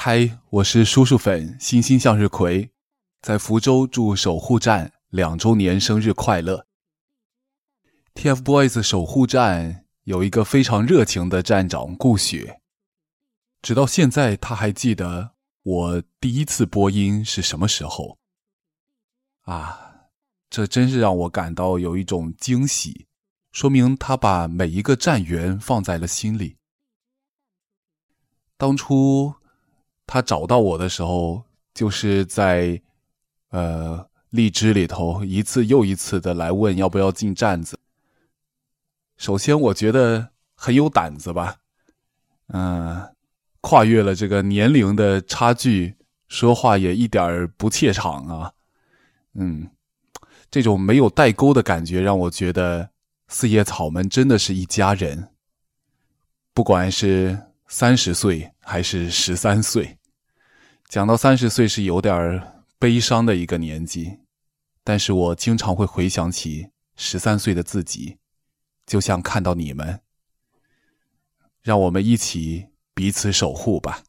嗨，我是叔叔粉星星向日葵，在福州祝守护站两周年生日快乐。TFBOYS 守护站有一个非常热情的站长顾雪，直到现在他还记得我第一次播音是什么时候。啊，这真是让我感到有一种惊喜，说明他把每一个站员放在了心里。当初。他找到我的时候，就是在，呃，荔枝里头一次又一次的来问要不要进站子。首先，我觉得很有胆子吧，嗯，跨越了这个年龄的差距，说话也一点儿不怯场啊，嗯，这种没有代沟的感觉让我觉得四叶草们真的是一家人，不管是三十岁还是十三岁。讲到三十岁是有点悲伤的一个年纪，但是我经常会回想起十三岁的自己，就像看到你们，让我们一起彼此守护吧。